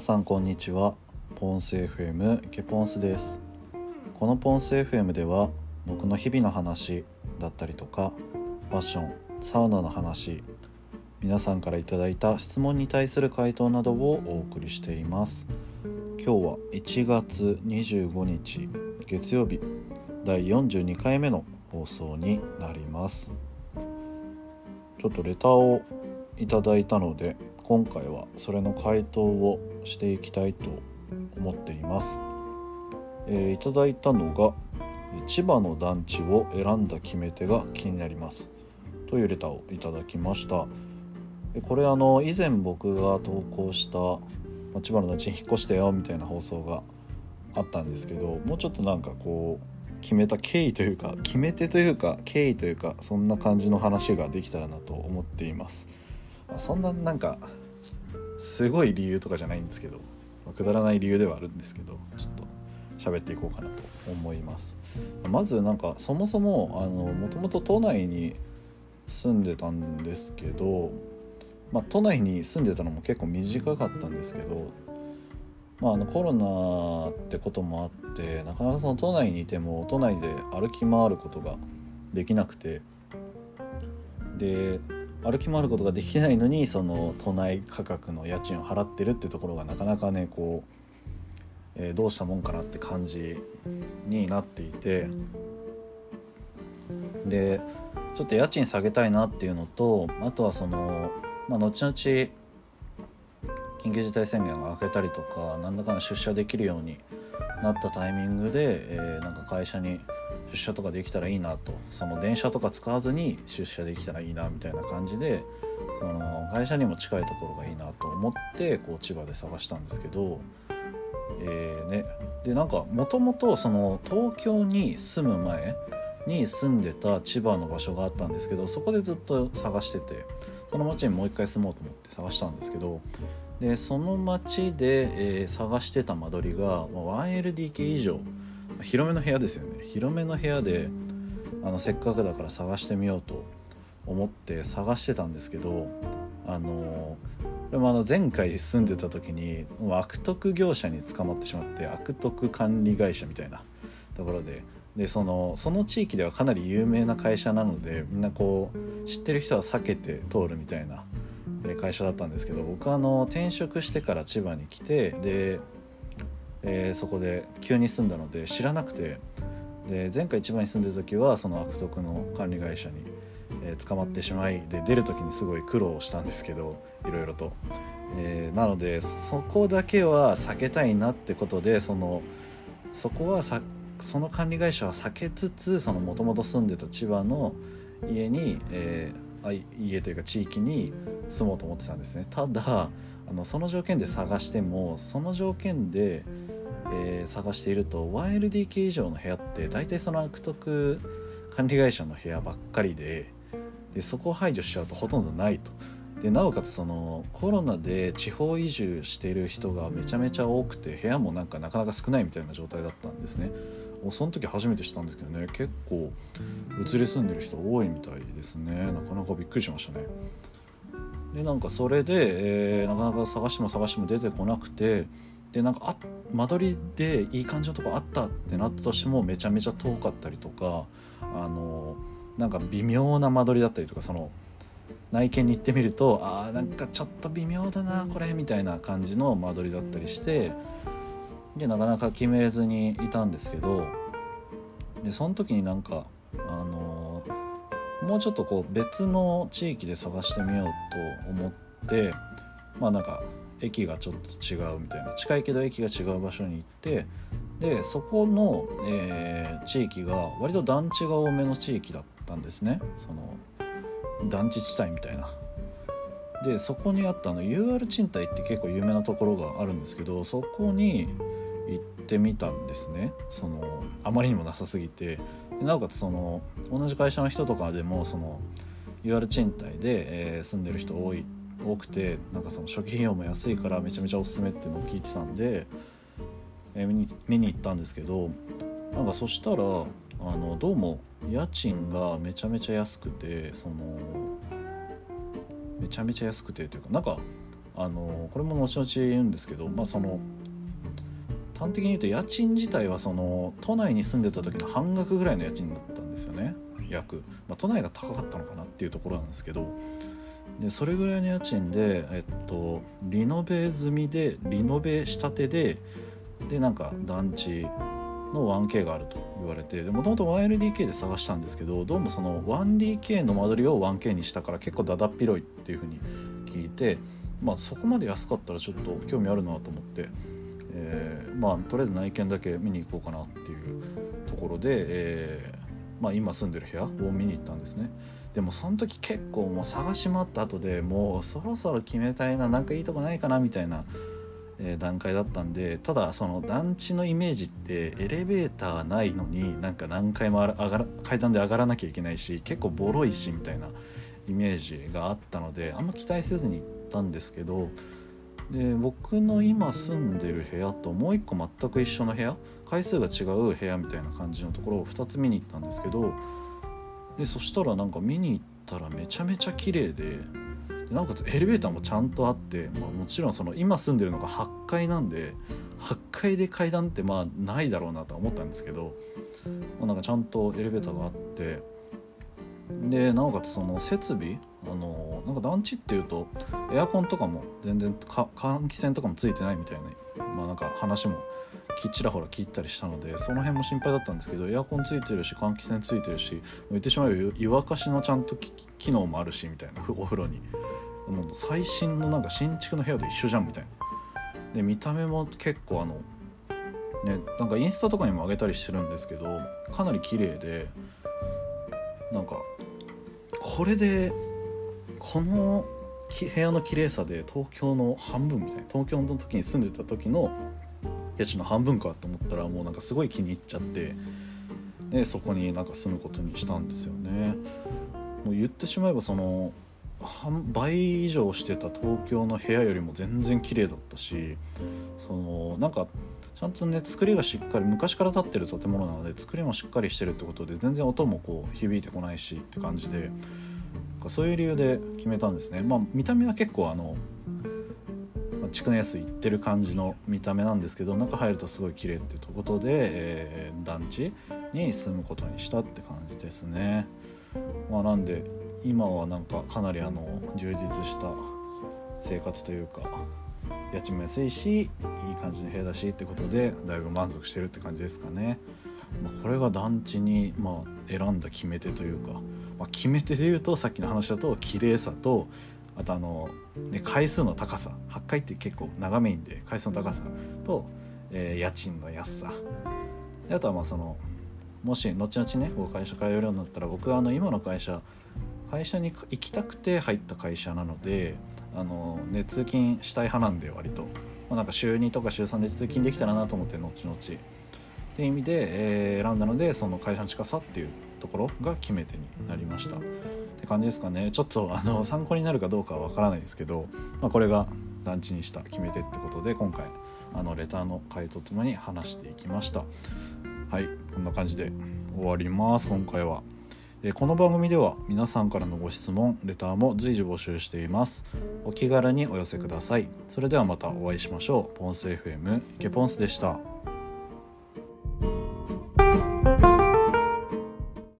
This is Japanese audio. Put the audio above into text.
皆さんこんにちは。ポンス FM ケポンスです。このポンス FM では僕の日々の話だったりとかファッションサウナの話皆さんからいただいた質問に対する回答などをお送りしています。今日は1月25日月曜日第42回目の放送になります。ちょっとレターをいただいたので今回はそれの回答をしていきたいと思っています、えー、いただいたのが千葉の団地を選んだ決め手が気になります。というレターをいただきました。これあの以前僕が投稿した千葉の団地に引っ越してよみたいな放送があったんですけどもうちょっとなんかこう決めた経緯というか決め手というか経緯というかそんな感じの話ができたらなと思っています。そんななんかすごい理由とかじゃないんですけど、まあ、くだらない理由ではあるんですけどちょっと喋っていこうかなと思います。まずなんかそもそもあのもともと都内に住んでたんですけど、まあ、都内に住んでたのも結構短かったんですけど、まあ、あのコロナってこともあってなかなかその都内にいても都内で歩き回ることができなくてで歩き回ることができないのにその都内価格の家賃を払ってるってところがなかなかねこう、えー、どうしたもんかなって感じになっていて。でちょっと家賃下げたいなっていうのとあとはその、まあ、後々緊急事態宣言が明けたりとか何らかの出社できるようになったタイミングで、えー、なんか会社に出社とかできたらいいなとその電車とか使わずに出社できたらいいなみたいな感じでその会社にも近いところがいいなと思ってこう千葉で探したんですけど、えーね、でなんかもともとその東京に住む前に住んでた千葉の場所があったんですけどそこでずっと探しててその町にもう一回住もうと思って探したんですけどでその町で、えー、探してた間取りが 1LDK 以上。広めの部屋ですよね。広めの部屋であのせっかくだから探してみようと思って探してたんですけどあのでもあの前回住んでた時に悪徳業者に捕まってしまって悪徳管理会社みたいなところででそのその地域ではかなり有名な会社なのでみんなこう知ってる人は避けて通るみたいな会社だったんですけど僕はあの転職してから千葉に来てでえー、そこで急に住んだので知らなくて。で前回一番に住んでる時はその悪徳の管理会社に、えー、捕まってしまいで出る時にすごい苦労したんですけどいろいろと、えー、なのでそこだけは避けたいなってことでそのそこはさその管理会社は避けつつもともと住んでた千葉の家に、えー、家というか地域に住もうと思ってたんですね。ただあのその条件で探してもその条件で、えー、探していると 1LDK 以上の部屋って大体その悪徳管理会社の部屋ばっかりででそこを排除しちゃうとほとんどないと。でなおかつそのコロナで地方移住している人がめちゃめちゃ多くて部屋もなんかなかなか少ないみたいな状態だったんですね。その時初めて知ったんですけどね結構移り住んでる人多いみたいですねなかなかびっくりしましたね。でなんかそれで、えー、なかなか探しても探しても出てこなくてでなんかあ間取りでいい感じのとこあったってなったとしてもめちゃめちゃ遠かったりとかあのなんか微妙な間取りだったりとかその内見に行ってみるとあーなんかちょっと微妙だなこれみたいな感じの間取りだったりしてでなかなか決めずにいたんですけどでその時になんかあのもうちょっとこう別の地域で探してみようと思ってまあなんか駅がちょっと違うみたいな近いけど駅が違う場所に行ってでそこの、えー、地域が割と団地が多めの地域だったんですね。その団地地帯みたいな。でそこにあったの UR 賃貸って結構有名なところがあるんですけどそこに行ってみたんですね。そのあまりにもなさすぎて。なおかつその同じ会社の人とかでもその UR 賃貸で、えー、住んでる人多いっ多くてなんかその初期費用も安いからめちゃめちゃおすすめっていうのを聞いてたんで、えー、見に見に行ったんですけどなんかそしたらあのどうも家賃がめちゃめちゃ安くてそのめちゃめちゃ安くてというかなんかあのこれも後々言うんですけどまあその端的に言うと家賃自体はその都内に住んでた時の半額ぐらいの家賃だったんですよね約、まあ、都内が高かったのかなっていうところなんですけどでそれぐらいの家賃で、えっと、リノベ済みでリノベしたてででなんか団地の 1K があると言われてもともと 1LDK で探したんですけどどうもその 1DK の間取りを 1K にしたから結構だだっ広いっていう風に聞いてまあそこまで安かったらちょっと興味あるなと思ってえー、まあとりあえず内見だけ見に行こうかなっていうところで、えー、まあ、今住んでる部屋を見に行ったんですね。でもその時結構もう探し回った後でもうそろそろ決めたいななんかいいとこないかなみたいな、え、段階だったんでただその団地のイメージってエレベーターないのになんか何回も上がら階段で上がらなきゃいけないし結構ボロいしみたいなイメージがあったのであんま期待せずに行ったんですけどで僕の今住んでる部屋ともう一個全く一緒の部屋回数が違う部屋みたいな感じのところを2つ見に行ったんですけどでそしたらなんか見に行ったらめちゃめちゃ綺麗でなおかつエレベーターもちゃんとあって、まあ、もちろんその今住んでるのが8階なんで8階で階段ってまあないだろうなとは思ったんですけど、まあ、なんかちゃんとエレベーターがあってでなおかつその設備あのなんか団地っていうとエアコンとかも全然換気扇とかもついてないみたいな,、まあ、なんか話もちらほら聞いたりしたのでその辺も心配だったんですけどエアコンついてるし換気扇ついてるし言ってしまえば湯沸かしのちゃんと機能もあるしみたいなお風呂に。もう最新のなんか新築の部屋と一緒じゃんみたいな。で見た目も結構あのねなんかインスタとかにも上げたりしてるんですけどかなり綺麗でなんかこれでこの部屋の綺麗さで東京の半分みたいな東京の時に住んでた時の家賃の半分かと思ったらもうなんかすごい気に入っちゃってでそこになんか住むことにしたんですよね。もう言ってしまえばその倍以上してた東京の部屋よりも全然綺麗だったしそのなんかちゃんとね作りがしっかり昔から建ってる建物なので作りもしっかりしてるってことで全然音もこう響いてこないしって感じでそういう理由で決めたんですね。まあ、見た目は結構あの築年数いってる感じの見た目なんですけど中入るとすごい綺麗ってことで、えー、団地に住むことにしたって感じですね。まあ、なんで今はなんかかなりあの充実した生活というか家賃も安いしいい感じの部屋だしってことでだいぶ満足してるって感じですかね。まあ、これが団地に、まあ、選んだ決め手というか、まあ、決め手で言うとさっきの話だと綺麗さとあとあの、ね、回数の高さ8回って結構長めんで回数の高さと、えー、家賃の安さ。であとはまあそのもし後々ね会社通えるようになったら僕はあの今の会社会社に行きたくて入った会社なのであの、ね、通勤したい派なんで割と、まあ、なんか週2とか週3で通勤できたらなと思って後々。っていう意味で、えー、選んだのでその会社の近さっていうところが決め手になりました。って感じですかね。ちょっとあの 参考になるかどうかは分からないですけど、まあ、これが団地にした決め手ってことで今回あのレターの回とともに話していきました。はい。こんな感じで終わります今回は。この番組では皆さんからのご質問レターも随時募集しています。お気軽にお寄せください。それではまたお会いしましょう。ポンス FM ケポンスでした